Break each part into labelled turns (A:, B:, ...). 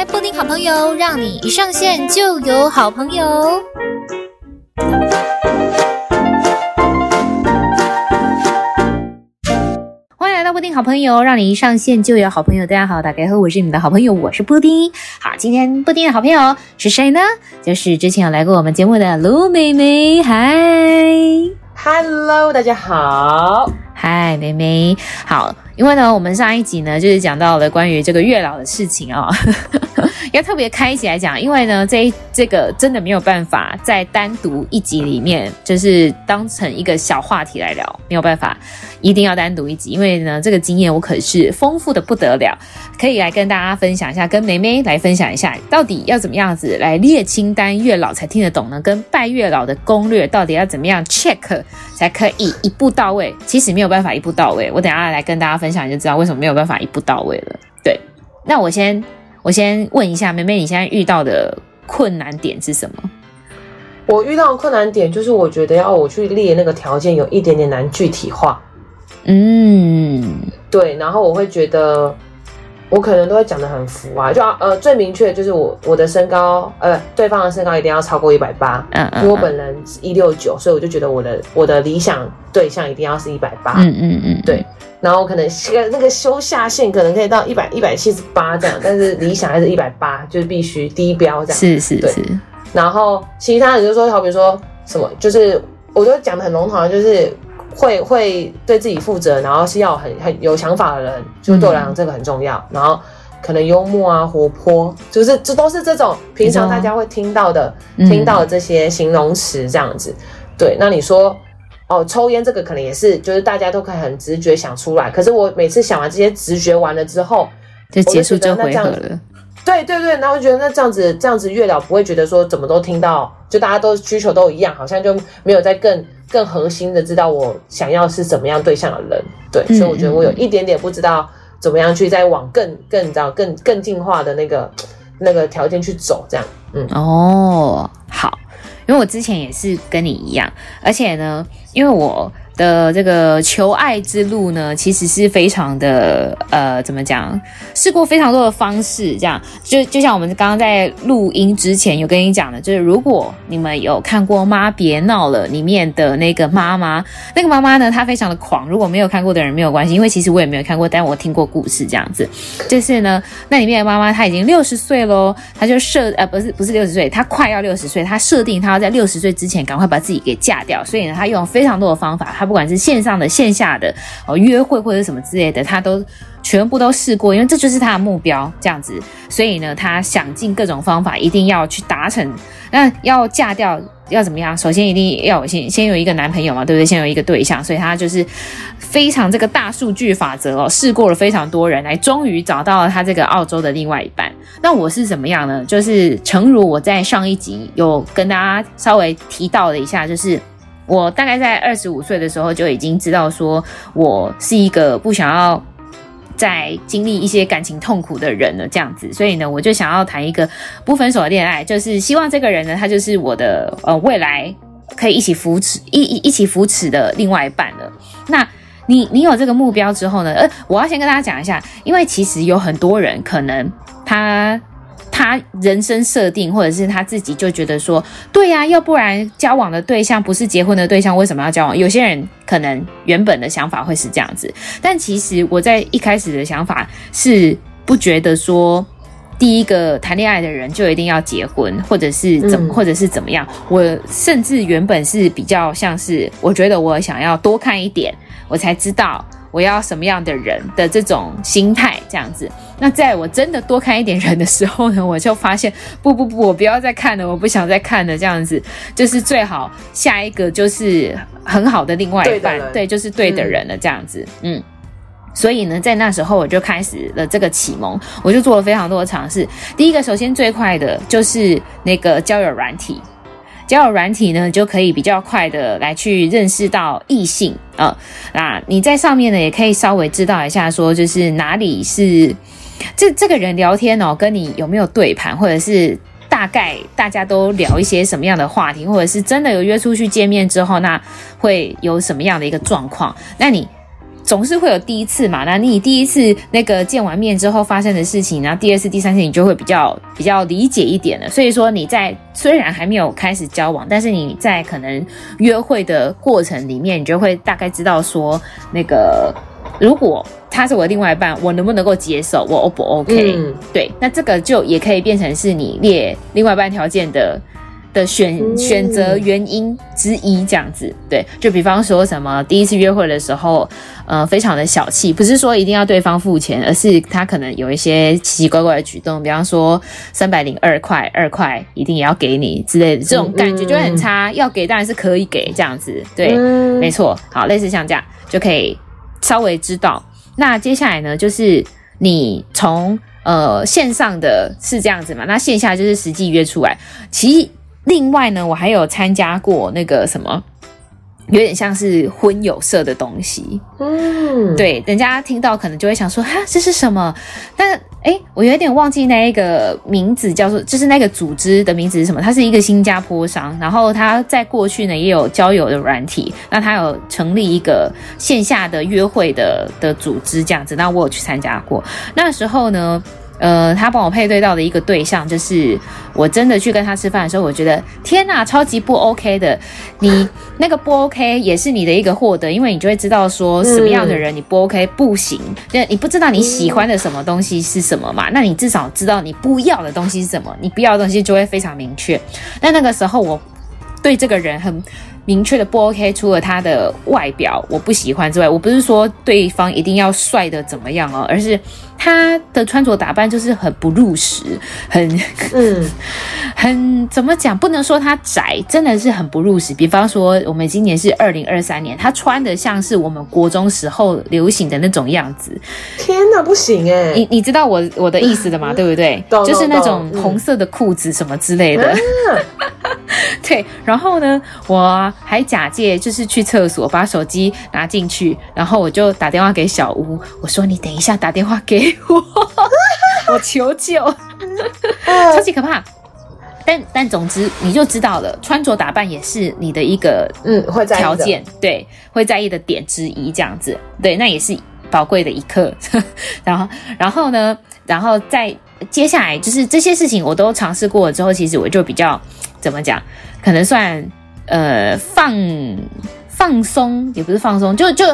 A: 开布丁好朋友，让你一上线就有好朋友。欢迎来到布丁好朋友，让你一上线就有好朋友。大家好，大家好，我是你们的好朋友，我是布丁。好，今天布丁的好朋友是谁呢？就是之前有来过我们节目的卢妹妹。嗨
B: ，Hello，大家好。
A: 嗨，妹妹。好。因为呢，我们上一集呢就是讲到了关于这个月老的事情啊、哦，要特别开一集来讲。因为呢，这这个真的没有办法在单独一集里面，就是当成一个小话题来聊，没有办法，一定要单独一集。因为呢，这个经验我可是丰富的不得了，可以来跟大家分享一下，跟妹妹来分享一下，到底要怎么样子来列清单，月老才听得懂呢？跟拜月老的攻略到底要怎么样 check 才可以一步到位？其实没有办法一步到位，我等下来跟大家分享。想就知道为什么没有办法一步到位了。对，那我先我先问一下妹妹，你现在遇到的困难点是什么？
B: 我遇到的困难点就是，我觉得要我去列那个条件有一点点难具体化。
A: 嗯，
B: 对，然后我会觉得。我可能都会讲的很浮啊，就呃最明确就是我我的身高，呃对方的身高一定要超过一百八，嗯嗯，因为我本人一六九，所以我就觉得我的我的理想对象一定要是一百八，
A: 嗯嗯嗯，
B: 对，然后可能个那个修下限可能可以到一百一百七十八这样，但是理想还是一百八，就是必须低标这样，
A: 是是是，
B: 然后其他人就说，好比说什么，就是我都讲的很笼统，就是。会会对自己负责，然后是要很很有想法的人，就对我来讲这个很重要。嗯、然后可能幽默啊、活泼，就是这都是这种平常大家会听到的、嗯、听到的这些形容词这样子。对，那你说哦，抽烟这个可能也是，就是大家都可以很直觉想出来。可是我每次想完这些直觉完了之后，
A: 就结束这回合了。
B: 对对对，然后我觉得那这样子这样子月老不会觉得说怎么都听到，就大家都需求都一样，好像就没有在更。更核心的知道我想要是怎么样对象的人，对，嗯、所以我觉得我有一点点不知道怎么样去再往更更你知道更更进化的那个那个条件去走，这样，嗯，
A: 哦，好，因为我之前也是跟你一样，而且呢，因为我。的这个求爱之路呢，其实是非常的呃，怎么讲？试过非常多的方式，这样就就像我们刚刚在录音之前有跟你讲的，就是如果你们有看过《妈别闹了》里面的那个妈妈，那个妈妈呢，她非常的狂。如果没有看过的人没有关系，因为其实我也没有看过，但我听过故事这样子。就是呢，那里面的妈妈她已经六十岁喽，她就设呃不是不是六十岁，她快要六十岁，她设定她要在六十岁之前赶快把自己给嫁掉，所以呢，她用非常多的方法，她。不管是线上的、线下的哦，约会或者什么之类的，他都全部都试过，因为这就是他的目标，这样子。所以呢，他想尽各种方法，一定要去达成。那要嫁掉要怎么样？首先一定要先先有一个男朋友嘛，对不对？先有一个对象，所以他就是非常这个大数据法则哦，试过了非常多人，来终于找到了他这个澳洲的另外一半。那我是怎么样呢？就是诚如我在上一集有跟大家稍微提到了一下，就是。我大概在二十五岁的时候就已经知道，说我是一个不想要再经历一些感情痛苦的人了，这样子，所以呢，我就想要谈一个不分手的恋爱，就是希望这个人呢，他就是我的呃未来可以一起扶持一一一起扶持的另外一半了。那你你有这个目标之后呢，呃，我要先跟大家讲一下，因为其实有很多人可能他。他人生设定，或者是他自己就觉得说，对呀，要不然交往的对象不是结婚的对象，为什么要交往？有些人可能原本的想法会是这样子，但其实我在一开始的想法是不觉得说，第一个谈恋爱的人就一定要结婚，或者是怎么，或者是怎么样。我甚至原本是比较像是，我觉得我想要多看一点，我才知道。我要什么样的人的这种心态，这样子。那在我真的多看一点人的时候呢，我就发现，不不不，我不要再看了，我不想再看了，这样子就是最好下一个就是很好的另外一半，对，对，就是对的人了，这样子，嗯。嗯，所以呢，在那时候我就开始了这个启蒙，我就做了非常多的尝试。第一个，首先最快的就是那个交友软体。交友软体呢，就可以比较快的来去认识到异性啊。那你在上面呢，也可以稍微知道一下，说就是哪里是这这个人聊天哦，跟你有没有对盘，或者是大概大家都聊一些什么样的话题，或者是真的有约出去见面之后，那会有什么样的一个状况？那你。总是会有第一次嘛。那你第一次那个见完面之后发生的事情，然后第二次、第三次你就会比较比较理解一点了。所以说你在虽然还没有开始交往，但是你在可能约会的过程里面，你就会大概知道说那个如果他是我的另外一半，我能不能够接受，我 O 不 OK？、嗯、对，那这个就也可以变成是你列另外一半条件的。的选选择原因之一，这样子，对，就比方说什么第一次约会的时候，呃，非常的小气，不是说一定要对方付钱，而是他可能有一些奇奇怪怪的举动，比方说三百零二块，二块一定也要给你之类的，这种感觉就会很差。要给当然是可以给，这样子，对，没错，好，类似像这样就可以稍微知道。那接下来呢，就是你从呃线上的是这样子嘛，那线下就是实际约出来，其实。另外呢，我还有参加过那个什么，有点像是婚友社的东西。嗯，对，人家听到可能就会想说，哈，这是什么？但哎、欸，我有点忘记那一个名字，叫做就是那个组织的名字是什么？它是一个新加坡商，然后他在过去呢也有交友的软体，那他有成立一个线下的约会的的组织这样子，那我有去参加过。那时候呢。呃，他帮我配对到的一个对象，就是我真的去跟他吃饭的时候，我觉得天哪，超级不 OK 的。你那个不 OK 也是你的一个获得，因为你就会知道说什么样的人你不 OK 不行。那、你不知道你喜欢的什么东西是什么嘛？那你至少知道你不要的东西是什么，你不要的东西就会非常明确。那那个时候我对这个人很。明确的不 OK，除了他的外表我不喜欢之外，我不是说对方一定要帅的怎么样哦，而是他的穿着打扮就是很不入时，很嗯，很怎么讲？不能说他宅，真的是很不入时。比方说，我们今年是二零二三年，他穿的像是我们国中时候流行的那种样子。
B: 天哪，不行哎！
A: 你你知道我我的意思的嘛？对不对？就是那种红色的裤子什么之类的。对，然后呢，我。还假借就是去厕所，把手机拿进去，然后我就打电话给小屋，我说你等一下打电话给我，我求救，超级可怕。但但总之你就知道了，穿着打扮也是你的一个嗯会在条件，对，会在意的点之一，这样子，对，那也是宝贵的一刻。然后然后呢，然后再接下来就是这些事情我都尝试过了之后，其实我就比较怎么讲，可能算。呃，放放松也不是放松，就就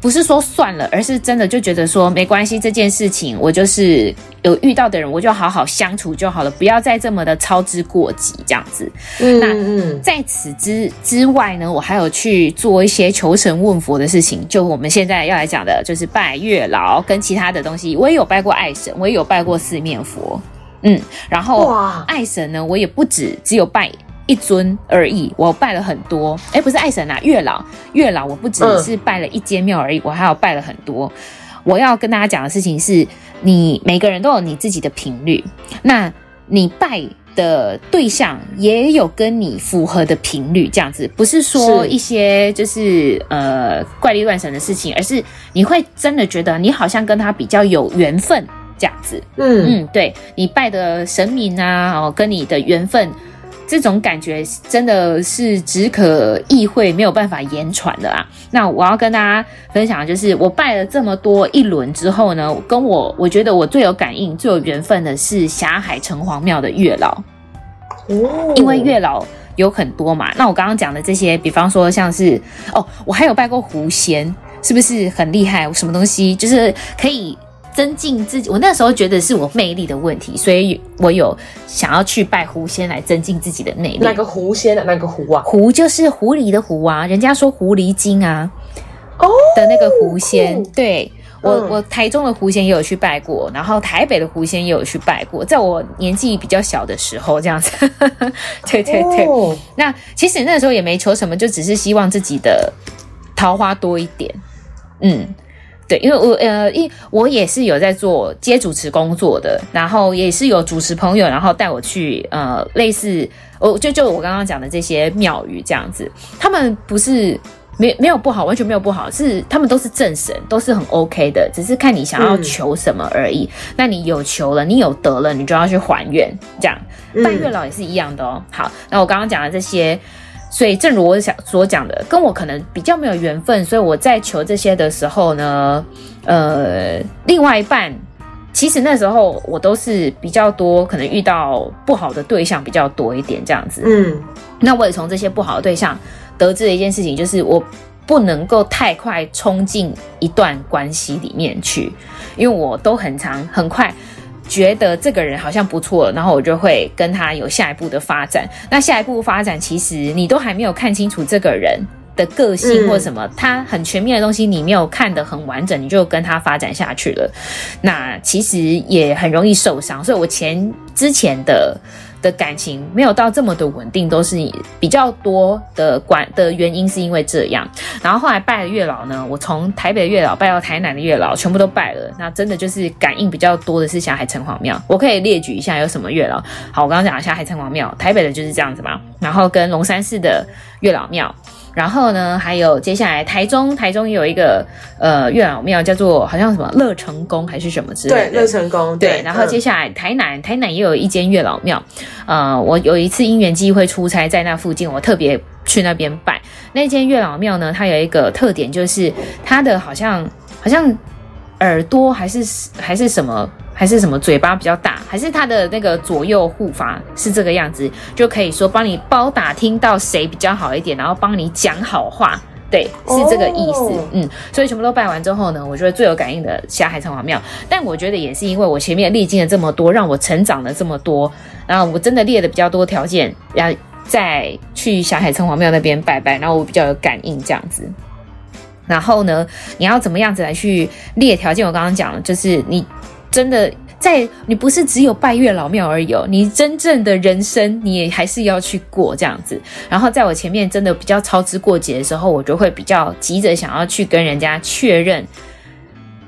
A: 不是说算了，而是真的就觉得说没关系，这件事情我就是有遇到的人，我就好好相处就好了，不要再这么的操之过急这样子。嗯，那在此之之外呢，我还有去做一些求神问佛的事情，就我们现在要来讲的，就是拜月老跟其他的东西。我也有拜过爱神，我也有拜过四面佛，嗯，然后爱神呢，我也不止只有拜。一尊而已，我拜了很多。哎、欸，不是爱神啊，月老，月老，我不只是拜了一间庙而已，嗯，我还有拜了很多。我要跟大家讲的事情是，你每个人都有你自己的频率，那你拜的对象也有跟你符合的频率，这样子，不是说一些就是呃怪力乱神的事情，而是你会真的觉得你好像跟他比较有缘分，这样子。嗯嗯，对，你拜的神明啊，哦，跟你的缘分。这种感觉真的是只可意会，没有办法言传的啦。那我要跟大家分享的就是，我拜了这么多一轮之后呢，跟我我觉得我最有感应、最有缘分的是霞海城隍庙的月老。哦，因为月老有很多嘛。那我刚刚讲的这些，比方说像是哦，我还有拜过狐仙，是不是很厉害？什么东西就是可以。增进自己，我那时候觉得是我魅力的问题，所以我有想要去拜狐仙来增进自己的魅力。
B: 那个狐仙的？那个狐啊？
A: 狐就是狐狸的狐啊，人家说狐狸精啊，哦的那个狐仙。对，我，嗯、我台中的狐仙也有去拜过，然后台北的狐仙也有去拜过，在我年纪比较小的时候，这样子。对对对，哦。那其实那时候也没求什么，就只是希望自己的桃花多一点。嗯。对，因为我呃，因我也是有在做接主持工作的，然后也是有主持朋友，然后带我去呃，类似，我就就我刚刚讲的这些庙宇这样子，他们不是没没有不好，完全没有不好，是他们都是正神，都是很 OK 的，只是看你想要求什么而已。嗯、那你有求了，你有得了，你就要去还愿，这样拜月老也是一样的哦。好，那我刚刚讲的这些。所以正如我想所讲的，跟我可能比较没有缘分，所以我在求这些的时候呢，呃，另外一半其实那时候我都是比较多，可能遇到不好的对象比较多一点这样子。
B: 嗯，
A: 那我也从这些不好的对象得知了一件事情，就是我不能够太快冲进一段关系里面去，因为我都很长很快。觉得这个人好像不错，然后我就会跟他有下一步的发展。那下一步发展，其实你都还没有看清楚这个人的个性或什么，他很全面的东西你没有看得很完整，你就跟他发展下去了。那其实也很容易受伤。所以我前之前的。的感情没有到这么的稳定，都是比较多的管的原因，是因为这样。然后后来拜了月老呢，我从台北的月老拜到台南的月老，全部都拜了。那真的就是感应比较多的是霞海城隍庙，我可以列举一下有什么月老。好，我刚刚讲了霞海城隍庙，台北的就是这样子嘛。然后跟龙山寺的月老庙。然后呢，还有接下来台中，台中也有一个呃月老庙，叫做好像什么乐成宫还是什么之类的。
B: 对，乐成宫。对，
A: 对，然后接下来台南，嗯、台南也有一间月老庙。呃，我有一次因缘机会出差在那附近，我特别去那边拜那间月老庙呢。它有一个特点，就是它的好像好像耳朵还是还是什么。还是什么嘴巴比较大，还是他的那个左右护法是这个样子，就可以说帮你包打听到谁比较好一点，然后帮你讲好话，对，是这个意思。Oh. 嗯，所以全部都拜完之后呢，我觉得最有感应的霞海城隍庙，但我觉得也是因为我前面历经了这么多，让我成长了这么多，然后我真的列的比较多条件，然后再去霞海城隍庙那边拜拜，然后我比较有感应这样子。然后呢，你要怎么样子来去列条件？我刚刚讲了，就是你。真的，在你不是只有拜月老庙而已哦，你真正的人生你也还是要去过这样子。然后在我前面真的比较操之过急的时候，我就会比较急着想要去跟人家确认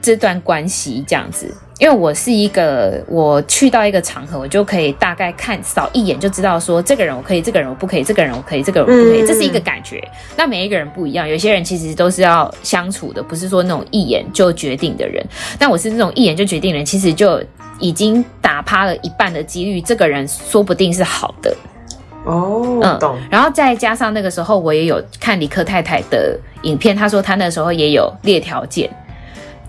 A: 这段关系这样子。因为我是一个，我去到一个场合，我就可以大概看扫一眼就知道说，这个人我可以，这个人我不可以，这个人我可以，这个人我不可以，这是一个感觉。那每一个人不一样，有些人其实都是要相处的，不是说那种一眼就决定的人。但我是那种一眼就决定的人，其实就已经打趴了一半的几率，这个人说不定是好的。
B: 哦，
A: 嗯，
B: 懂。
A: 然后再加上那个时候，我也有看李克太太的影片，她说她那时候也有列条件。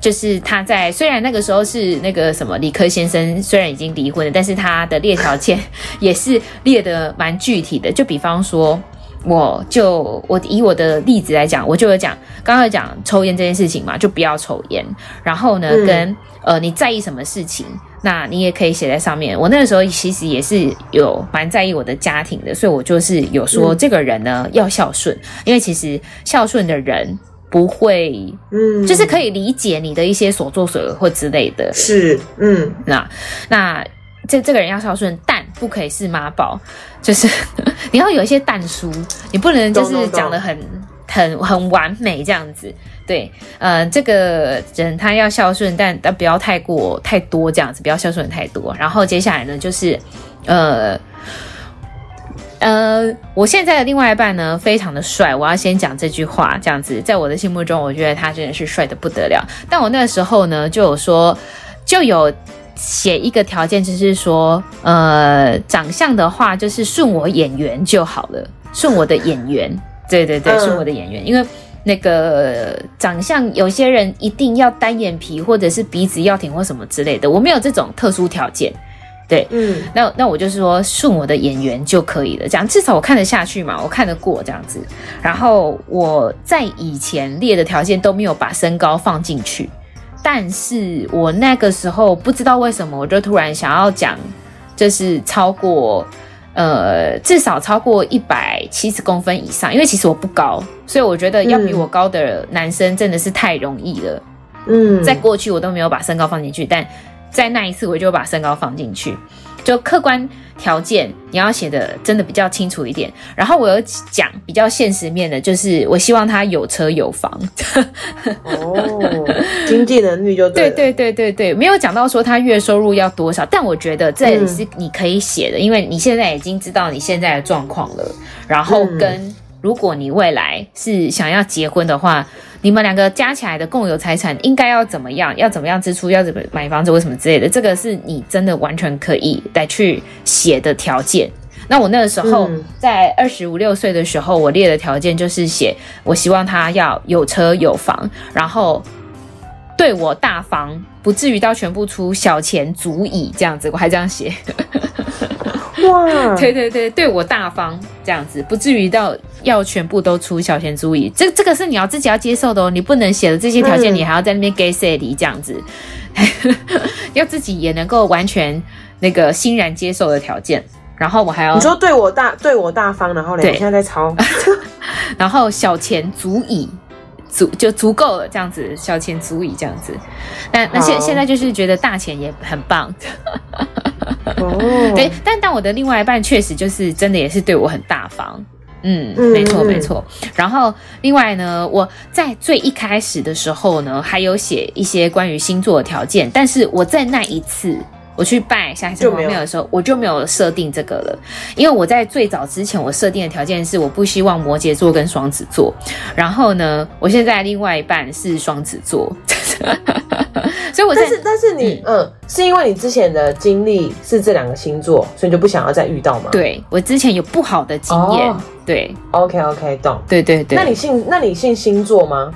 A: 就是他在虽然那个时候是那个什么理科先生，虽然已经离婚了，但是他的列条件也是列得蛮具体的。就比方说，我就我以我的例子来讲，我就有讲刚刚有讲抽烟这件事情嘛，就不要抽烟。然后呢，嗯、跟呃你在意什么事情，那你也可以写在上面。我那个时候其实也是有蛮在意我的家庭的，所以我就是有说这个人呢要孝顺，因为其实孝顺的人。不会，嗯，就是可以理解你的一些所作所为或之类的，
B: 是，嗯，
A: 那那这这个人要孝顺，但不可以是妈宝，就是 你要有一些但书，你不能就是讲的很很很完美这样子，对，呃，这个人他要孝顺，但但不要太过太多这样子，不要孝顺太多。然后接下来呢，就是呃。呃，我现在的另外一半呢，非常的帅。我要先讲这句话，这样子，在我的心目中，我觉得他真的是帅的不得了。但我那个时候呢，就有说，就有写一个条件，就是说，呃，长相的话，就是顺我眼缘就好了，顺我的眼缘。对对对，顺我的眼缘，因为那个长相，有些人一定要单眼皮，或者是鼻子要挺，或什么之类的，我没有这种特殊条件。对，嗯，那那我就是说顺我的眼缘就可以了，这样至少我看得下去嘛，我看得过这样子。然后我在以前列的条件都没有把身高放进去，但是我那个时候不知道为什么，我就突然想要讲，就是超过呃至少超过一百七十公分以上，因为其实我不高，所以我觉得要比我高的男生真的是太容易了。嗯，在过去我都没有把身高放进去，但。在那一次，我就把身高放进去，就客观条件你要写的真的比较清楚一点。然后我有讲比较现实面的，就是我希望他有车有房。
B: 哦，经济能力就对。
A: 对对对对对，没有讲到说他月收入要多少，但我觉得这也是你可以写的，嗯，因为你现在已经知道你现在的状况了。然后跟如果你未来是想要结婚的话。你们两个加起来的共有财产应该要怎么样？要怎么样支出？要怎么买房子？为什么之类的？这个是你真的完全可以来去写的条件。那我那个时候在二十五六岁的时候，我列的条件就是写，我希望他要有车有房，然后对我大方，不至于到全部出小钱足矣这样子，我还这样写。
B: 哇，
A: 对 对对，对我大方这样子，不至于到要全部都出小钱足矣。这这个是你要自己要接受的哦，你不能写的这些条件，你还要在那边给谁理这样子，要自己也能够完全那个欣然接受的条件。然后我还要
B: 你说对我大对我大方，然后嘞，我现在在抄，
A: 然后小钱足矣，足就足够了这样子，小钱足矣这样子。那那现现在就是觉得大钱也很棒。
B: 哦，
A: 对，但但我的另外一半确实就是真的也是对我很大方，嗯，嗯没错没错。然后另外呢，我在最一开始的时候呢，还有写一些关于星座的条件，但是我在那一次我去拜下一次宫庙的时候，就我就没有设定这个了，因为我在最早之前我设定的条件是我不希望摩羯座跟双子座，然后呢，我现在另外一半是双子座。所以我，但
B: 是但是你嗯，嗯，是因为你之前的经历是这两个星座，所以你就不想要再遇到吗？
A: 对，我之前有不好的经验，哦、对
B: ，OK OK，懂，
A: 对对对。
B: 那你信那你信星座吗？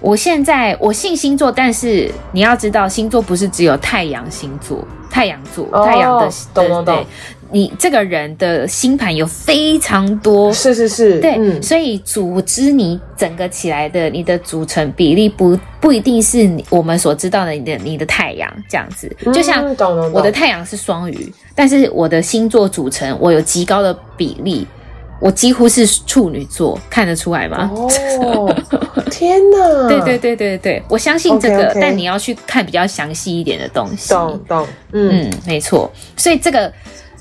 A: 我现在我信星座，但是你要知道，星座不是只有太阳星座，太阳座，哦、太阳的，
B: 懂懂懂。
A: 你这个人的星盘有非常多，
B: 是是是，
A: 对，嗯、所以组织你整个起来的你的组成比例不不一定是我们所知道的你的你的太阳这样子，就像我的太阳是双鱼，但是我的星座组成我有极高的比例，我几乎是处女座，看得出来吗？
B: 哦，天哪！
A: 对对对对对，我相信这个，okay, okay. 但你要去看比较详细一点的东西，
B: 懂懂，嗯
A: 嗯，没错，所以这个。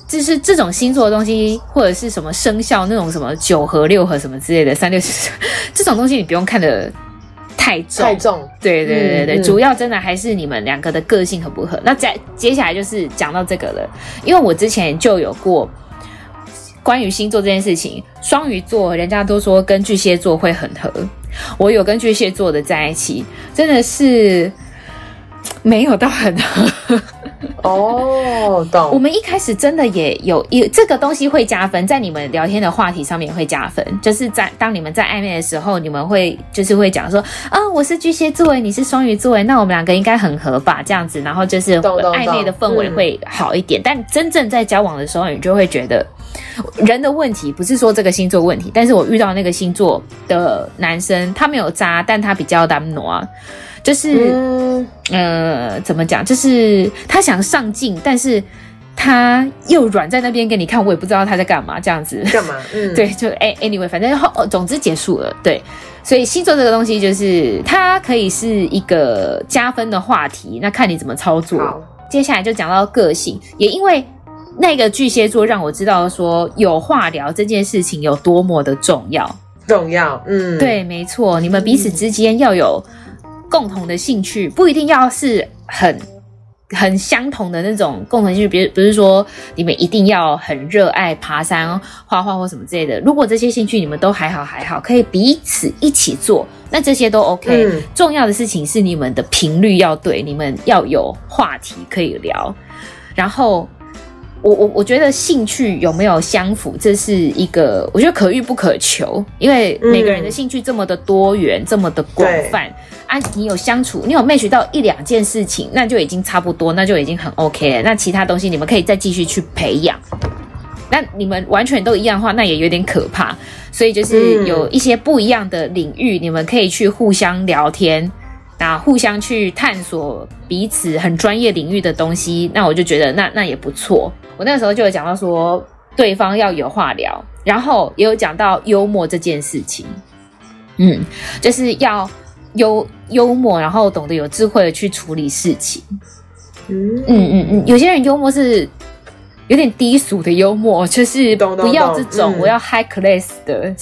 A: 就是这种星座的东西，或者是什么生肖那种什么九合六合什么之类的三六七，这种东西你不用看的太重。
B: 太重。
A: 对对对对，嗯、主要真的还是你们两个的个性合不合。那再接下来就是讲到这个了，因为我之前就有过关于星座这件事情，双鱼座人家都说跟巨蟹座会很合，我有跟巨蟹座的在一起，真的是没有到很合。
B: 哦，懂。
A: 我们一开始真的也有有这个东西会加分，在你们聊天的话题上面会加分，就是在当你们在暧昧的时候，你们会就是会讲说啊，我是巨蟹座，你是双鱼座，那我们两个应该很合吧？这样子，然后就是暧昧的氛围会好一点。但真正在交往的时候，你就会觉得人的问题不是说这个星座问题，但是我遇到那个星座的男生，他没有渣，但他比较单挪。就是，嗯、呃，怎么讲？就是他想上进，但是他又软在那边给你看，我也不知道他在干嘛，这样子
B: 干嘛？嗯，
A: 对，就哎，anyway，反正后总之结束了。对，所以星座这个东西，就是它可以是一个加分的话题，那看你怎么操作。接下来就讲到个性，也因为那个巨蟹座让我知道说有话聊这件事情有多么的重要，
B: 重要。嗯，
A: 对，没错，你们彼此之间要有。共同的兴趣不一定要是很很相同的那种共同兴趣，比如不是说你们一定要很热爱爬山、画画或什么之类的。如果这些兴趣你们都还好还好，可以彼此一起做，那这些都 OK。嗯，重要的事情是你们的频率要对，你们要有话题可以聊，然后。我我我觉得兴趣有没有相符，这是一个我觉得可遇不可求，因为每个人的兴趣这么的多元，嗯、这么的广泛啊，你有相处，你有 match 到一两件事情，那就已经差不多，那就已经很 OK 了。那其他东西你们可以再继续去培养。那你们完全都一样的话，那也有点可怕。所以就是有一些不一样的领域，嗯、你们可以去互相聊天。那互相去探索彼此很专业领域的东西，那我就觉得那那也不错。我那个时候就有讲到说，对方要有话聊，然后也有讲到幽默这件事情，嗯，就是要幽幽默，然后懂得有智慧的去处理事情。嗯嗯嗯嗯，有些人幽默是。有点低俗的幽默，就是不要这种，我要 high class 的。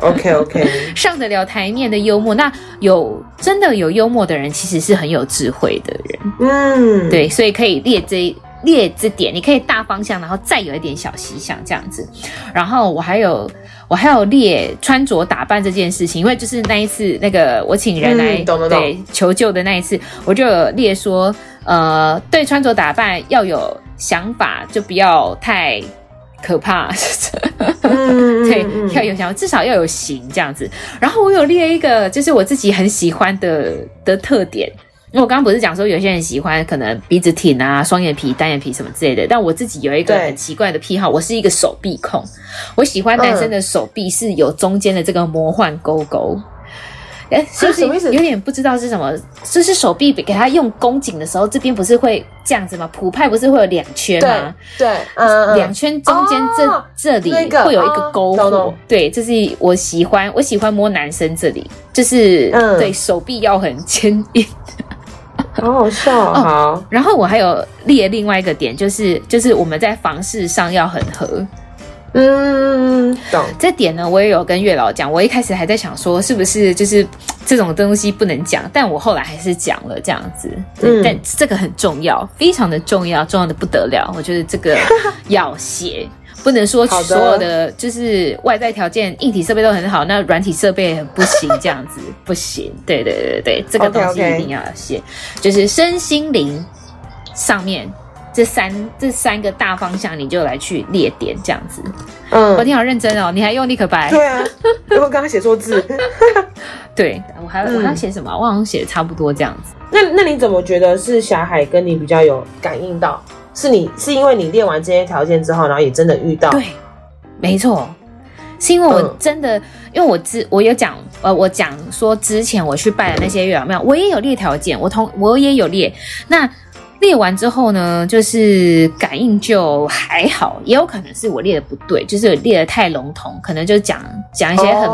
B: OK OK，
A: 上得了台面的幽默。那有真的有幽默的人，其实是很有智慧的人。嗯，对，所以可以列这列这点，你可以大方向，然后再有一点小细项这样子。然后我还有我还有列穿着打扮这件事情，因为就是那一次那个我请人来、嗯、对求救的那一次，我就有列说，呃，对穿着打扮要有。想法就不要太可怕。
B: 嗯、
A: 对，要有想，至少要有型这样子。然后我有列一个，就是我自己很喜欢的的特点。因为我刚刚不是讲说有些人喜欢可能鼻子挺啊、双眼皮、单眼皮什么之类的，但我自己有一个很奇怪的癖好，我是一个手臂控。我喜欢男生的手臂是有中间的这个魔幻勾勾。哎，是不是有点不知道是什么？就是手臂给他用弓紧的时候，这边不是会这样子吗？普派不是会有两圈吗？
B: 对，对嗯，
A: 两圈中间这、哦、这里会有一个勾惑。哦、对，这是我喜欢，我喜欢摸男生这里，就是、嗯、对手臂要很坚硬。
B: 好好笑、哦，好。
A: 然后我还有列另外一个点，就是就是我们在房事上要很合。
B: 嗯，懂。
A: 这点呢，我也有跟月老讲。我一开始还在想说，是不是就是这种东西不能讲？但我后来还是讲了这样子。嗯，但这个很重要，非常的重要，重要的不得了。我觉得这个要写。不能说所有的就是外在条件、硬体设备都很好，那软体设备很不行，这样子不行。对对对对，这个东西一定要写，okay, okay. 就是身心灵上面这三这三个大方向，你就来去列点这样子。嗯，我听好认真哦，你还用立可白？
B: 对啊，因为我刚刚写错字。
A: 对，我还我还要写什么？我好像写的差不多这样子。
B: 那那你怎么觉得是霞海跟你比较有感应到？是你是因为你练完这些条件之后，然后也真的遇到？
A: 对，没错，是因为我真的，嗯、因为我之我有讲，呃，我讲说之前我去拜的那些月老庙，我也有列条件，我同我也有列那。列完之后呢，就是感应就还好，也有可能是我列的不对，就是列的太笼统，可能就讲讲一些很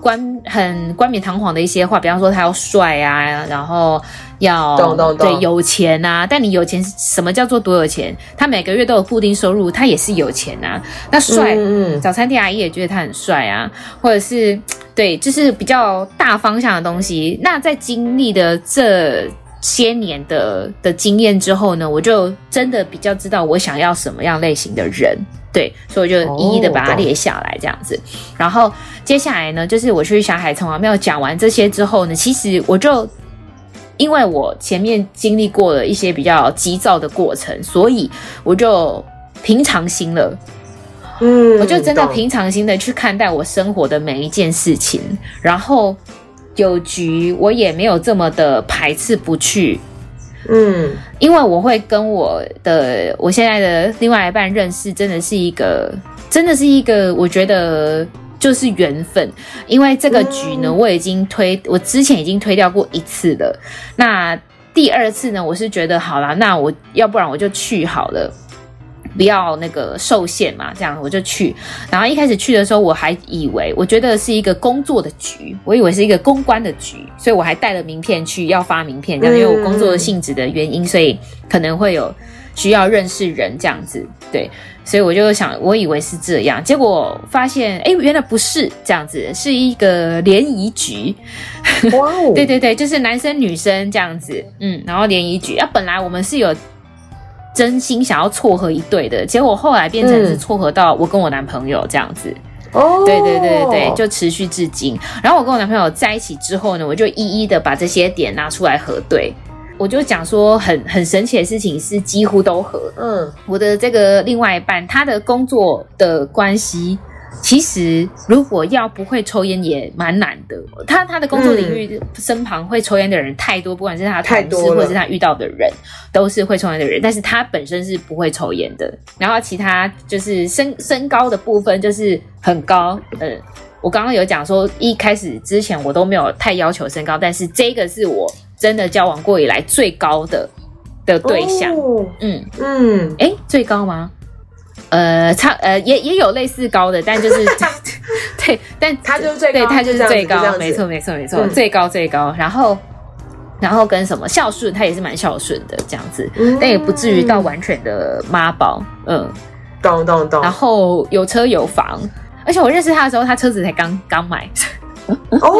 A: 冠、oh. 很冠冕堂皇的一些话，比方说他要帅啊，然后要对有钱啊。但你有钱，什么叫做多有钱？他每个月都有固定收入，他也是有钱啊。那帅，嗯，早餐店阿姨也觉得他很帅啊，或者是对，就是比较大方向的东西。那在经历的这。些年的的经验之后呢，我就真的比较知道我想要什么样类型的人，对，所以我就一一的把它列下来这样子。Oh, 然后接下来呢，就是我去小海城隍庙讲完这些之后呢，其实我就因为我前面经历过了一些比较急躁的过程，所以我就平常心了。嗯，我就真的平常心的去看待我生活的每一件事情，然后。有局我也没有这么的排斥不去，嗯，因为我会跟我的我现在的另外一半认识，真的是一个，真的是一个，我觉得就是缘分。因为这个局呢，我已经推，我之前已经推掉过一次了。那第二次呢，我是觉得好啦，那我要不然我就去好了。不要那个受限嘛，这样我就去。然后一开始去的时候，我还以为我觉得是一个工作的局，我以为是一个公关的局，所以我还带了名片去要发名片，这样因为我工作的性质的原因，所以可能会有需要认识人这样子。对，所以我就想，我以为是这样，结果发现，哎，原来不是这样子，是一个联谊局。哇哦！对对对，就是男生女生这样子，嗯，然后联谊局啊，本来我们是有。真心想要撮合一对的，结果后来变成是撮合到我跟我男朋友这样子。哦、嗯，对对对对对，就持续至今。然后我跟我男朋友在一起之后呢，我就一一的把这些点拿出来核对。我就讲说很很神奇的事情是几乎都合。嗯，我的这个另外一半，他的工作的关系。其实，如果要不会抽烟也蛮难的。他他的工作领域身旁会抽烟的人太多，不管是他的同事或者是他遇到的人，都是会抽烟的人。但是他本身是不会抽烟的。然后其他就是身身高的部分就是很高。嗯，我刚刚有讲说，一开始之前我都没有太要求身高，但是这个是我真的交往过以来最高的的对象。哦、嗯嗯，诶，最高吗？呃，差呃也也有类似高的，但就是 对，但
B: 他就是最高，
A: 对，他就是最高，没错没错没错，嗯、最高最高。然后然后跟什么孝顺，他也是蛮孝顺的这样子，嗯、但也不至于到完全的妈宝。嗯，
B: 懂懂懂。
A: 然后有车有房，而且我认识他的时候，他车子才刚刚买。
B: 哦，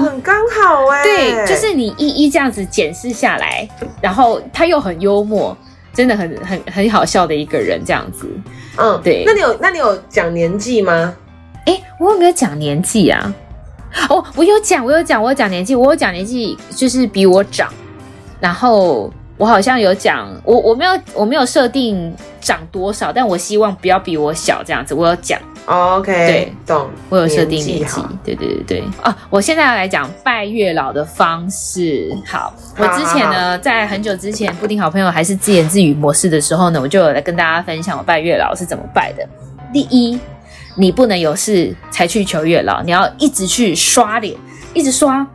B: 很刚好哎。
A: 对，就是你一一这样子检视下来，然后他又很幽默。真的很很很好笑的一个人，这样子，
B: 嗯，对。那你有那你有讲年纪吗？
A: 哎、欸，我有没有讲年纪啊？哦，我有讲，我有讲，我有讲年纪，我有讲年纪，就是比我长，然后我好像有讲，我我没有我没有设定长多少，但我希望不要比我小这样子。我有讲、
B: oh,，OK，
A: 对，
B: 懂。
A: 我有设定年纪，对对对对。哦、啊，我现在要来讲拜月老的方式。好，我之前呢，好好好在很久之前，布丁好朋友还是自言自语模式的时候呢，我就有来跟大家分享我拜月老是怎么拜的。第一，你不能有事才去求月老，你要一直去刷脸，一直刷。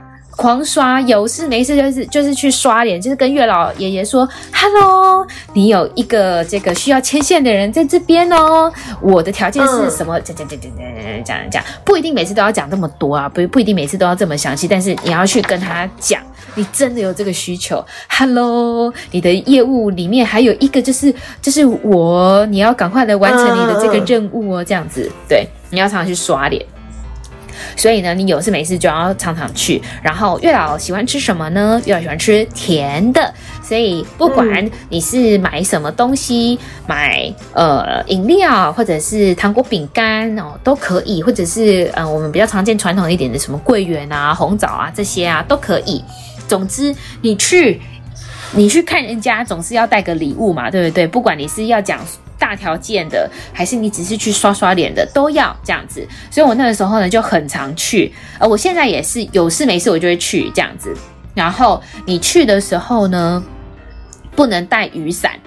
A: 狂刷，有事没事就是就是去刷脸，就是跟月老爷爷说：“Hello，你有一个这个需要牵线的人在这边哦。我的条件是什么？讲讲讲讲讲讲讲讲，不一定每次都要讲这么多啊，不不一定每次都要这么详细，但是你要去跟他讲，你真的有这个需求。Hello，你的业务里面还有一个就是就是我，你要赶快来完成你的这个任务哦，这样子，对，你要常常去刷脸。”所以呢，你有事没事就要常常去。然后月老喜欢吃什么呢？月老喜欢吃甜的，所以不管你是买什么东西，嗯、买呃饮料或者是糖果饼干哦都可以，或者是呃我们比较常见传统一点的什么桂圆啊、红枣啊这些啊都可以。总之，你去你去看人家总是要带个礼物嘛，对不对？不管你是要讲。大条件的，还是你只是去刷刷脸的，都要这样子。所以我那个时候呢就很常去，而，我现在也是有事没事我就会去这样子。然后你去的时候呢，不能带雨伞。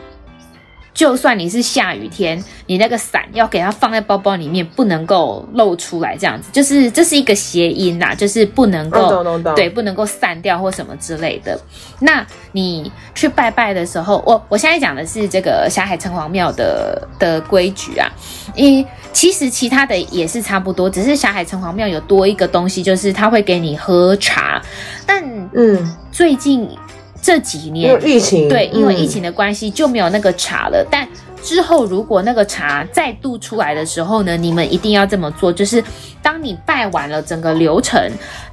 A: 就算你是下雨天，你那个伞要给它放在包包里面，不能够露出来，这样子就是这是一个谐音呐，就是不能够对，不能够散掉或什么之类的。那你去拜拜的时候，我我现在讲的是这个霞海城隍庙的的规矩啊，因其实其他的也是差不多，只是霞海城隍庙有多一个东西，就是他会给你喝茶，但嗯，最近。这几年对，因为疫情的关系就没有那个茶了。嗯、但之后如果那个茶再度出来的时候呢，你们一定要这么做，就是当你拜完了整个流程，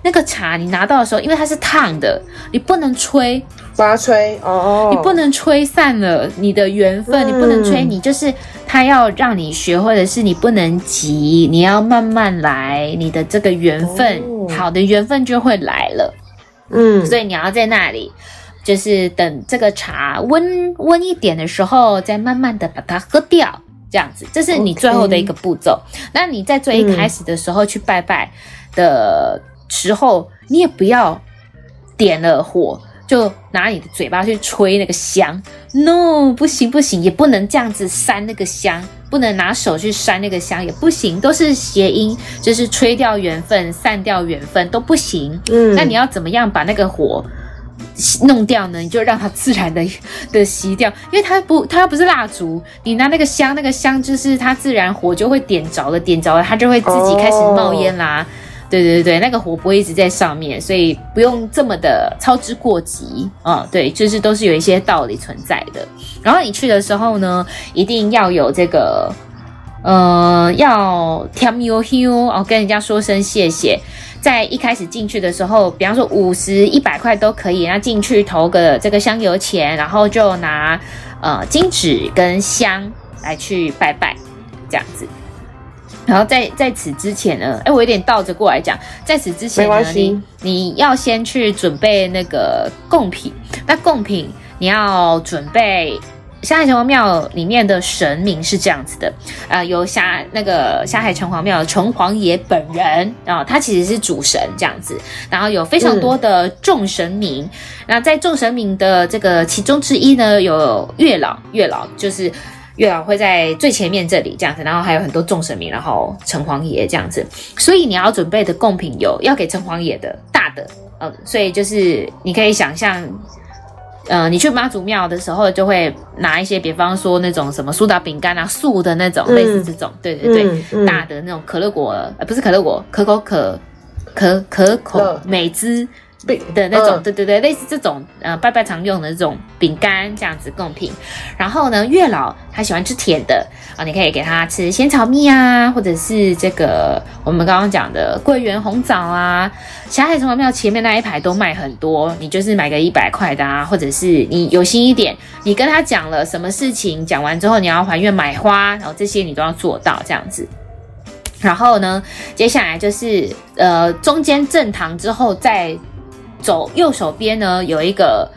A: 那个茶你拿到的时候，因为它是烫的，你不能吹，
B: 发吹哦，
A: 你不能吹散了你的缘分，嗯、你不能吹，你就是他要让你学会的是，你不能急，你要慢慢来，你的这个缘分，哦、好的缘分就会来了。嗯，所以你要在那里。就是等这个茶温温一点的时候，再慢慢的把它喝掉，这样子，这是你最后的一个步骤。那你在最一开始的时候去拜拜的时候，嗯、你也不要点了火就拿你的嘴巴去吹那个香，no，不行不行，也不能这样子扇那个香，不能拿手去扇那个香，也不行，都是谐音，就是吹掉缘分、散掉缘分都不行。嗯，那你要怎么样把那个火？弄掉呢，你就让它自然的的熄掉，因为它不，它又不是蜡烛，你拿那个香，那个香就是它自然火就会点着了，点着了它就会自己开始冒烟啦。Oh. 对对对，那个火不会一直在上面，所以不用这么的操之过急啊。对，就是都是有一些道理存在的。然后你去的时候呢，一定要有这个，呃，要添油香哦，跟人家说声谢谢。在一开始进去的时候，比方说五十、一百块都可以，那进去投个这个香油钱，然后就拿呃金纸跟香来去拜拜，这样子。然后在在此之前呢，哎，我有点倒着过来讲，在此之前呢，你你要先去准备那个贡品，那贡品你要准备。霞海城隍庙里面的神明是这样子的，呃，有霞那个霞海城隍庙的城隍爷本人啊，他其实是主神这样子，然后有非常多的众神明，那、在众神明的这个其中之一呢，有月老，月老就是月老会在最前面这里这样子，然后还有很多众神明，然后城隍爷这样子，所以你要准备的贡品有要给城隍爷的大的，呃，所以就是你可以想象。呃，你去妈祖庙的时候，就会拿一些，比方说那种什么苏打饼干啊，素的那种，嗯、类似这种，对对对，嗯嗯、大的那种可乐果，呃，不是可乐果，可口可可可口美滋。的那种，对对对，类似这种，呃，拜拜常用的这种饼干这样子贡品。然后呢，月老他喜欢吃甜的啊，你可以给他吃仙草蜜啊，或者是这个我们刚刚讲的桂圆红枣啊。霞海城隍庙前面那一排都卖很多，你就是买个一百块的啊，或者是你有心一点，你跟他讲了什么事情，讲完之后你要还愿买花，然后这些你都要做到这样子。然后呢，接下来就是呃中间正堂之后再。走右手边呢，有一个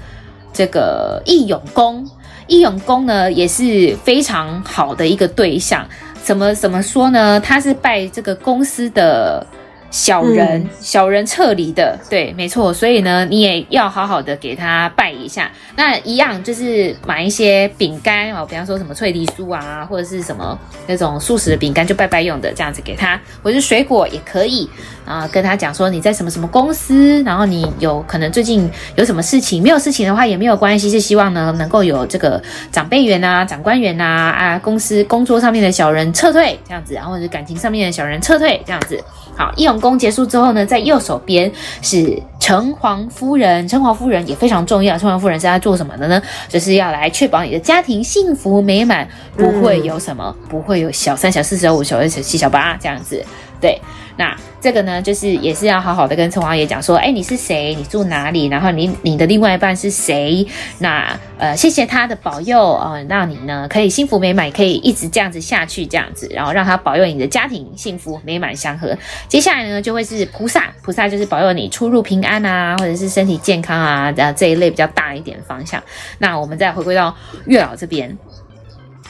A: 这个义勇宫，义勇宫呢也是非常好的一个对象。怎么怎么说呢？他是拜这个公司的。小人，嗯、小人撤离的，对，没错。所以呢，你也要好好的给他拜一下。那一样就是买一些饼干哦，比方说什么脆梨酥啊，或者是什么那种素食的饼干，就拜拜用的这样子给他，或者是水果也可以啊。跟他讲说你在什么什么公司，然后你有可能最近有什么事情，没有事情的话也没有关系，是希望呢能够有这个长辈员啊、长官员啊啊，公司工作上面的小人撤退这样子，然后或者是感情上面的小人撤退这样子。好，义勇宫结束之后呢，在右手边是城隍夫人。城隍夫人也非常重要。城隍夫人是在做什么的呢？就是要来确保你的家庭幸福美满，不会有什么，不会有小三、小四、小五、小六、小七、小八这样子。对，那这个呢，就是也是要好好的跟城隍爷讲说，哎，你是谁？你住哪里？然后你你的另外一半是谁？那呃，谢谢他的保佑啊、呃，让你呢可以幸福美满，可以一直这样子下去，这样子，然后让他保佑你的家庭幸福美满祥和。接下来呢，就会是菩萨，菩萨就是保佑你出入平安啊，或者是身体健康啊，这这一类比较大一点的方向。那我们再回归到月老这边，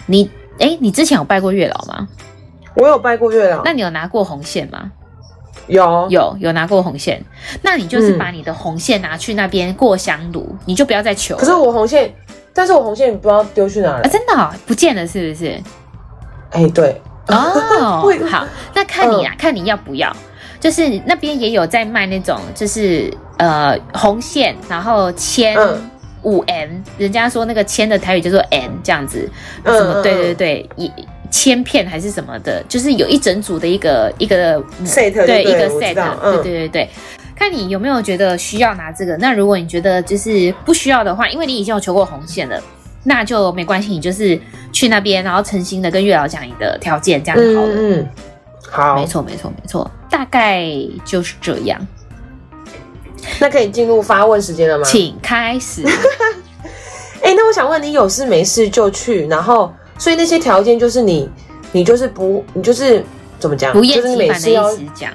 A: 你哎，你之前有拜过月老吗？
B: 我有拜过月老，
A: 那你有拿过红线吗？
B: 有
A: 有有拿过红线，那你就是把你的红线拿去那边过香炉，嗯、你就不要再求。
B: 可是我红线，但是我红线不知道丢去哪了。
A: 啊，真的、哦、不见了是不是？
B: 哎、欸，对
A: 哦，好，那看你啊，嗯、看你要不要，就是那边也有在卖那种，就是呃红线，然后签五 M，、嗯、人家说那个签的台语叫做 M 这样子，什么？嗯、对对对，一。千片还是什么的，就是有一整组的一个一个
B: set，对，
A: 对一个 set，
B: 嗯、
A: 对对对对，看你有没有觉得需要拿这个。那如果你觉得就是不需要的话，因为你已经有求过红线了，那就没关系，你就是去那边，然后诚心的跟月老讲你的条件，这样就好了。
B: 嗯，嗯，好，
A: 没错没错没错，大概就是这样。
B: 那可以进入发问时间了吗？
A: 请开始。
B: 哎、欸，那我想问你，有事没事就去，然后。所以那些条件就是你，你就是不，你就是怎么讲？
A: 不厌其烦的一直讲，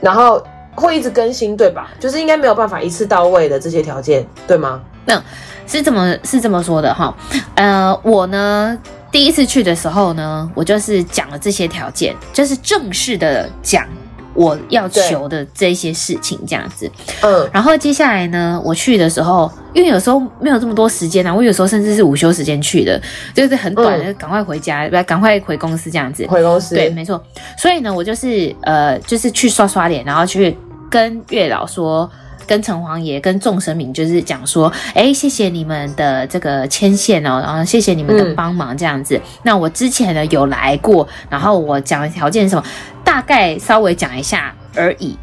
B: 然后会一直更新，对吧？就是应该没有办法一次到位的这些条件，对吗？
A: 嗯，是这么是这么说的哈。呃，我呢第一次去的时候呢，我就是讲了这些条件，就是正式的讲。我要求的这些事情，这样子，嗯，然后接下来呢，我去的时候，因为有时候没有这么多时间啊，我有时候甚至是午休时间去的，就是很短的，赶快回家，不要赶快回公司这样子，
B: 回公司，
A: 对，没错。所以呢，我就是呃，就是去刷刷脸，然后去跟月老说。跟城隍爷、跟众神明就是讲说，哎，谢谢你们的这个牵线哦，然后谢谢你们的帮忙这样子。嗯、那我之前呢有来过，然后我讲的条件是什么，大概稍微讲一下而已，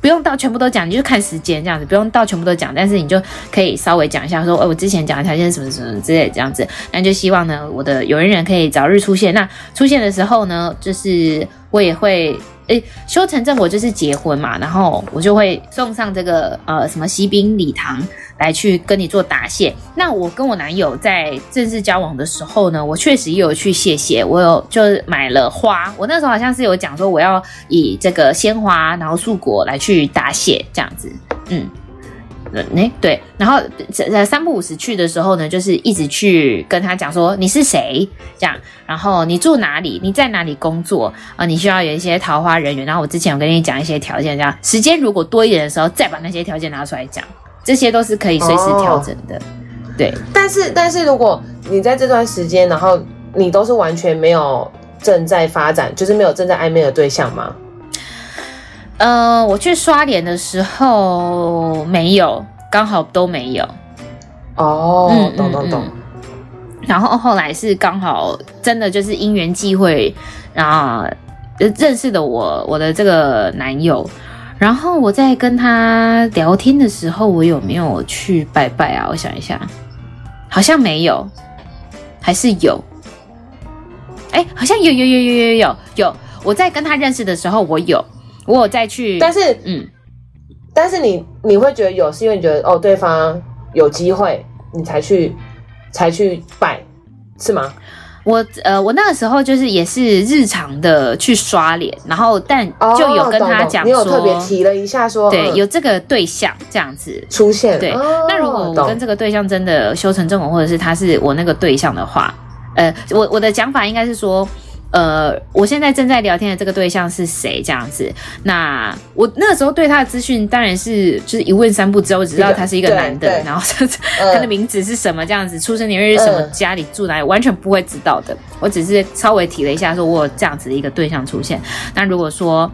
A: 不用到全部都讲，你就看时间这样子，不用到全部都讲，但是你就可以稍微讲一下说，说、哎、我之前讲的条件是什么什么之类的这样子。那就希望呢，我的有缘人可以早日出现。那出现的时候呢，就是我也会。诶，修成正果就是结婚嘛，然后我就会送上这个呃什么喜饼礼堂来去跟你做答谢。那我跟我男友在正式交往的时候呢，我确实也有去谢谢，我有就是买了花，我那时候好像是有讲说我要以这个鲜花然后素果来去答谢这样子，嗯。哎，对，然后在三不五时去的时候呢，就是一直去跟他讲说你是谁，这样，然后你住哪里，你在哪里工作啊、呃？你需要有一些桃花人缘，然后我之前有跟你讲一些条件，这样时间如果多一点的时候，再把那些条件拿出来讲，这些都是可以随时调整的。哦、对，
B: 但是但是如果你在这段时间，然后你都是完全没有正在发展，就是没有正在暧昧的对象吗？
A: 呃，我去刷脸的时候没有，刚好都没有。
B: 哦，懂懂懂。
A: 然后后来是刚好真的就是因缘际会，然后认识的我我的这个男友。然后我在跟他聊天的时候，我有没有去拜拜啊？我想一下，好像没有，还是有。哎，好像有有有有有有有。我在跟他认识的时候，我有。我有再去，
B: 但是嗯，但是你你会觉得有，是因为你觉得哦，对方有机会，你才去才去拜，是吗？
A: 我呃，我那个时候就是也是日常的去刷脸，然后但就有跟他讲说，
B: 哦、你有特别提了一下说，
A: 对，
B: 嗯、
A: 有这个对象这样子
B: 出现。
A: 对，
B: 哦、
A: 那如果我跟这个对象真的修成正果，或者是他是我那个对象的话，呃，我我的讲法应该是说。呃，我现在正在聊天的这个对象是谁？这样子，那我那个时候对他的资讯当然是就是一问三不知，我只知道他是一个男的，然后他的名字是什么，这样子，出生年月日什么，家里住哪里，完全不会知道的。我只是稍微提了一下，说我有这样子的一个对象出现。那如果说，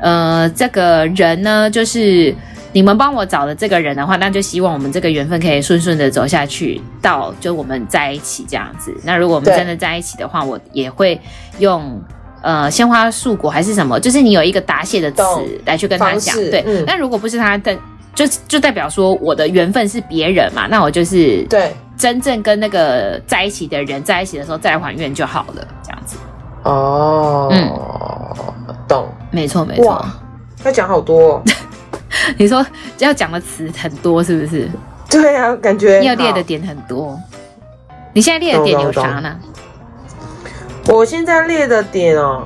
A: 呃，这个人呢，就是。你们帮我找的这个人的话，那就希望我们这个缘分可以顺顺的走下去，到就我们在一起这样子。那如果我们真的在一起的话，我也会用呃鲜花素果还是什么，就是你有一个答谢的词来去跟他讲。对，那、嗯、如果不是他的，就就代表说我的缘分是别人嘛，那我就是对真正跟那个在一起的人在一起的时候再还愿就好了，这样子。
B: 哦，嗯，懂，
A: 没错没错，
B: 要讲好多、哦。
A: 你说要讲的词很多是不是？
B: 对啊，感觉
A: 要列的点很多。你现在列的点有啥呢？
B: 我现在列的点哦，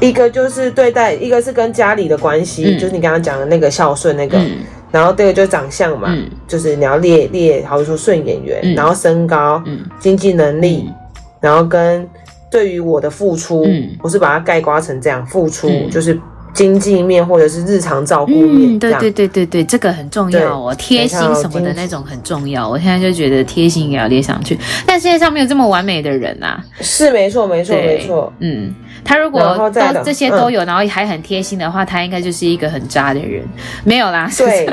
B: 一个就是对待，一个是跟家里的关系，嗯、就是你刚刚讲的那个孝顺那个，嗯、然后第二个就是长相嘛，嗯、就是你要列列，好比说顺眼缘，嗯、然后身高，嗯、经济能力，嗯、然后跟对于我的付出，嗯、我是把它概括成这样，付出、嗯、就是。经济面或者是日常照顾面，
A: 嗯，对对对对对，这个很重要哦，贴心什么的那种很重要。我现在就觉得贴心也要列上去，但世界上没有这么完美的人啊。是没错没错没错，嗯，他如果都这些都有，然后还很贴心的话，他应该就是一个很渣的人。没有啦，对。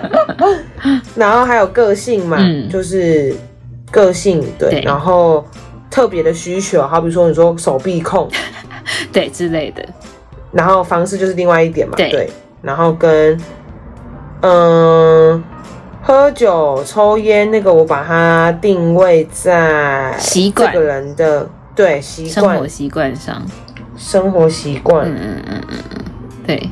A: 然后还有个性嘛，就是个性对，然后特别的需求，好比说你说手臂控，对之类的。然后方式就是另外一点嘛，对，对。然后跟嗯，喝酒、抽烟那个，我把它定位在习惯。这个人的对习惯、生活习惯上，生活习惯，嗯嗯嗯嗯嗯，对。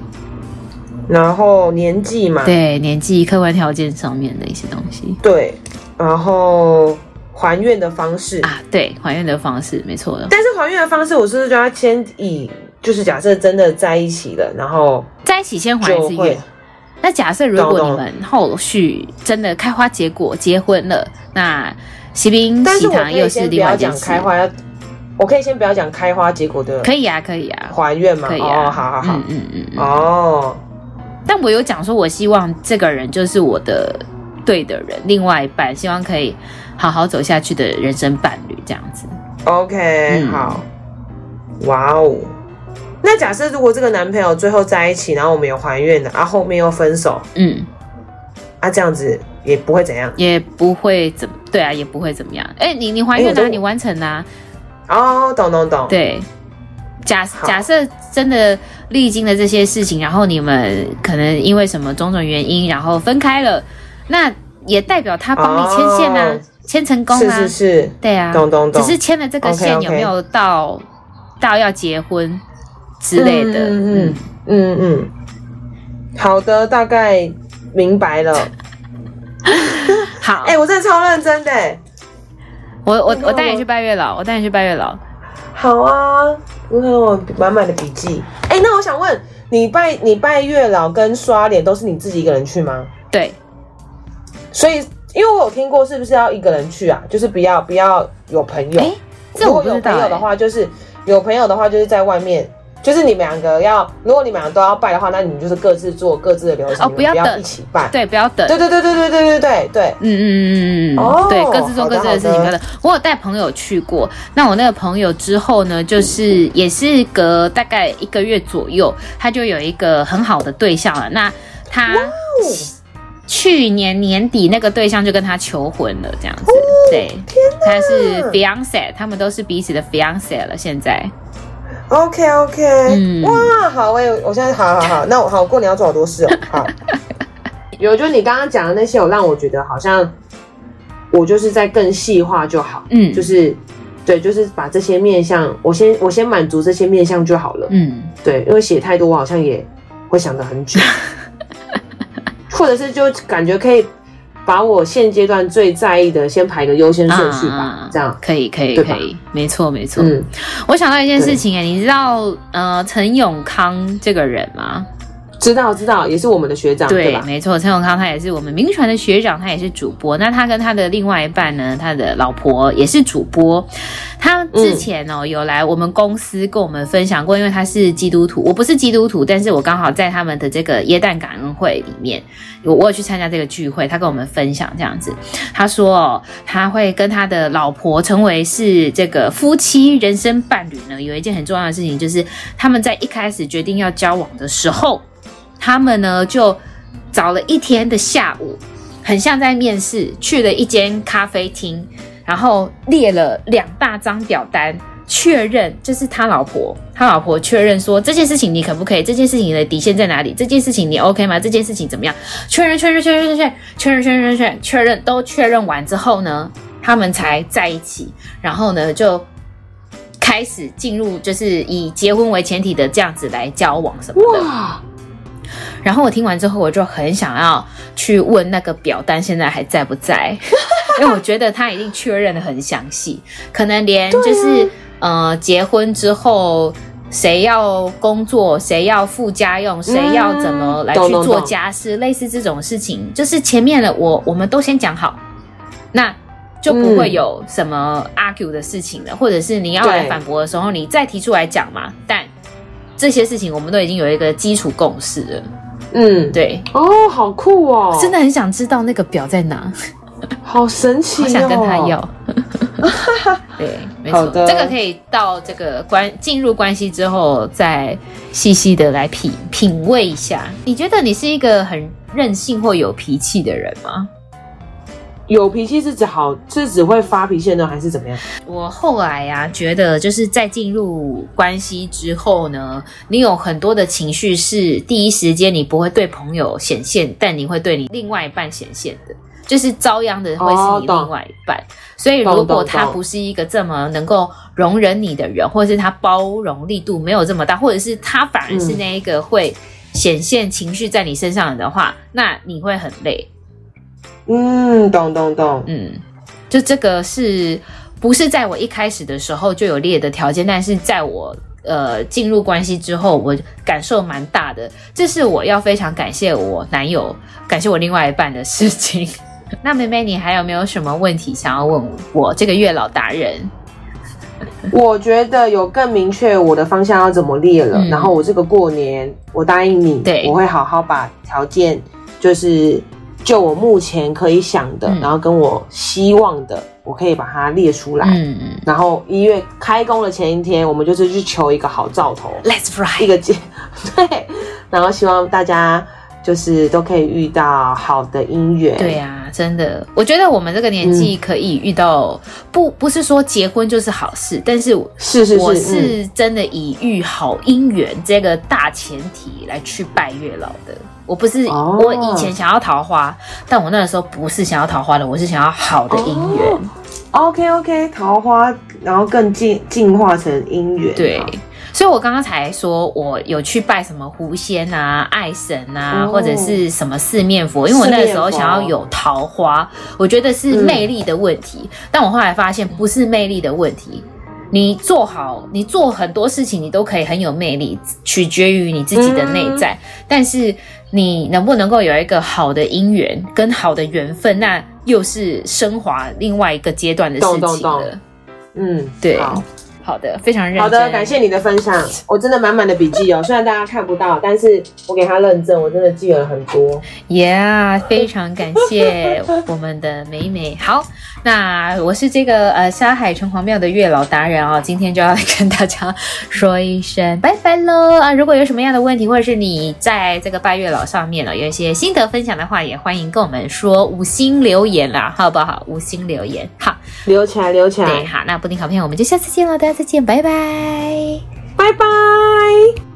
A: 然后年纪嘛，对年纪、客观条件上面的一些东西，对。然后还愿的方式啊，对，还愿的方式没错的。但是还愿的方式，我是不是就要先以？就是假设真的在一起了，然后在一起先还一次愿。那假设如果你们后续真的开花结果结婚了，那喜宾喜糖又是另外一件事。开花，我可以先不要讲开花结果的。可以啊，可以啊，还愿吗？可以啊，好好好，嗯嗯嗯，哦。但我有讲说，我希望这个人就是我的对的人，另外一半，希望可以好好走下去的人生伴侣，这样子。OK，好，哇哦。那假设如果这个男朋友最后在一起，然后我们有还愿的，啊后面又分手，嗯，啊这样子也不会怎样，也不会怎么，对啊，也不会怎么样。哎、欸，你你还愿啊，你完成啊，哦，懂懂懂。对，假假设真的历经了这些事情，然后你们可能因为什么种种原因，然后分开了，那也代表他帮你牵线啊，牵、哦、成功啊，是是是，对啊，懂懂懂。只是牵了这个线有没有到 okay, okay 到要结婚？之类的，嗯嗯嗯嗯，好的，大概明白了。好，哎、欸，我真的超认真的。我我我带你去拜月老，我带你去拜月老。好啊，你看我满满的笔记。哎、欸，那我想问你拜你拜月老跟刷脸都是你自己一个人去吗？对。所以，因为我有听过，是不是要一个人去啊？就是不要不要有朋友。如果有朋友的话，就是有朋友的话，就是在外面。就是你们两个要，如果你们两个都要拜的话，那你们就是各自做各自的流程，哦，不要等，不要一起拜，对，不要等，对对对对对对对对对，嗯嗯嗯嗯嗯，哦，对，各自做各自的事情，不要等。我有带朋友去过，那我那个朋友之后呢，就是也是隔大概一个月左右，他就有一个很好的对象了。那他去年年底那个对象就跟他求婚了，这样子，对，他是 fiance，他们都是彼此的 fiance 了，现在。OK OK，嗯，哇，好，我我现在好好好，那我好过年要做好多事哦。好，有就你刚刚讲的那些，有让我觉得好像我就是在更细化就好，嗯，就是对，就是把这些面相，我先我先满足这些面相就好了，嗯，对，因为写太多，我好像也会想的很久，或者是就感觉可以
B: 把我现阶段最在意的先排个优先顺序吧，
A: 啊、
B: 这样
A: 可以可以可以，没错没错。
B: 嗯，
A: 我想到一件事情哎，你知道呃陈永康这个人吗？
B: 知道知道，也是我们的学长，对？
A: 没错，陈永康他也是我们名传的学长，他也是主播。那他跟他的另外一半呢，他的老婆也是主播。他之前哦、有来我们公司跟我们分享过，因为他是基督徒，我不是基督徒，但是我刚好在他们的这个耶诞感恩会里面，我我有去参加这个聚会，他跟我们分享这样子。他说哦、喔，他会跟他的老婆成为是这个夫妻人生伴侣呢，有一件很重要的事情，就是他们在一开始决定要交往的时候。他们呢就找了一天的下午，很像在面试，去了一间咖啡厅，然后列了两大张表单，确认就是他老婆，他老婆确认说，这件事情你可不可以？这件事情你的底线在哪里？这件事情你 OK 吗？这件事情怎么样？确认确认确认确认确认确认确认确认都确认完之后呢，他们才在一起，然后呢就开始进入就是以结婚为前提的这样子来交往什么的。哇然后我听完之后，我就很想要去问那个表单现在还在不在，因为我觉得他已经确认的很详细，可能连就是、啊、呃结婚之后谁要工作，谁要付家用，谁要怎么来去做家事，嗯、类似这种事情，就是前面的我我们都先讲好，那就不会有什么 argue 的事情了，嗯、或者是你要来反驳的时候，你再提出来讲嘛，但。这些事情我们都已经有一个基础共识了。嗯，对。
B: 哦，好酷哦！
A: 真的很想知道那个表在哪，
B: 好神奇哦！
A: 好想跟他要。对，没错。这个可以到这个关进入关系之后，再细细的来品品味一下。你觉得你是一个很任性或有脾气的人吗？
B: 有脾气是指好，是只会发脾气呢，还是怎么样？
A: 我后来呀、啊，觉得就是在进入关系之后呢，你有很多的情绪是第一时间你不会对朋友显现，但你会对你另外一半显现的，就是遭殃的会是你另外一半。哦、所以如果他不是一个这么能够容忍你的人，或者是他包容力度没有这么大，或者是他反而是那一个会显现情绪在你身上的话，嗯、那你会很累。
B: 嗯，懂懂懂，
A: 嗯，就这个是不是在我一开始的时候就有列的条件？但是在我呃进入关系之后，我感受蛮大的。这是我要非常感谢我男友，感谢我另外一半的事情。那妹妹，你还有没有什么问题想要问我这个月老达人？
B: 我觉得有更明确我的方向要怎么列了。嗯、然后我这个过年，我答应你，
A: 对，
B: 我会好好把条件就是。就我目前可以想的，嗯、然后跟我希望的，我可以把它列出来。嗯嗯。然后一月开工的前一天，我们就是去求一个好兆头。
A: Let's fly。
B: 一个节，对。然后希望大家就是都可以遇到好的姻缘。
A: 对呀、啊，真的，我觉得我们这个年纪可以遇到，嗯、不不是说结婚就是好事，但是
B: 是是是，
A: 我是真的以遇好姻缘这个大前提来去拜月老的。我不是，oh. 我以前想要桃花，但我那个时候不是想要桃花的，我是想要好的姻缘。
B: Oh. OK OK，桃花，然后更进进化成姻缘。
A: 对，所以我刚刚才说我有去拜什么狐仙啊、爱神啊，oh. 或者是什么四面佛，因为我那个时候想要有桃花，我觉得是魅力的问题。嗯、但我后来发现不是魅力的问题，你做好，你做很多事情，你都可以很有魅力，取决于你自己的内在，嗯、但是。你能不能够有一个好的姻缘跟好的缘分，那又是升华另外一个阶段的事情了。
B: 嗯，
A: 对。好。好的，非常认真。
B: 好的，感谢你的分享，我真的满满的笔记哦。虽然大家看不到，但是我给他认证，我真的记了很多。
A: Yeah，非常感谢我们的美美。好，那我是这个呃沙海城隍庙的月老达人哦，今天就要来跟大家说一声拜拜喽啊！如果有什么样的问题，或者是你在这个拜月老上面了有一些心得分享的话，也欢迎跟我们说五星留言啦，好不好？五星留言，好，
B: 留起来，留起来。
A: 对，好，那布丁好朋友，我们就下次见了，大家。再见，拜拜，
B: 拜拜。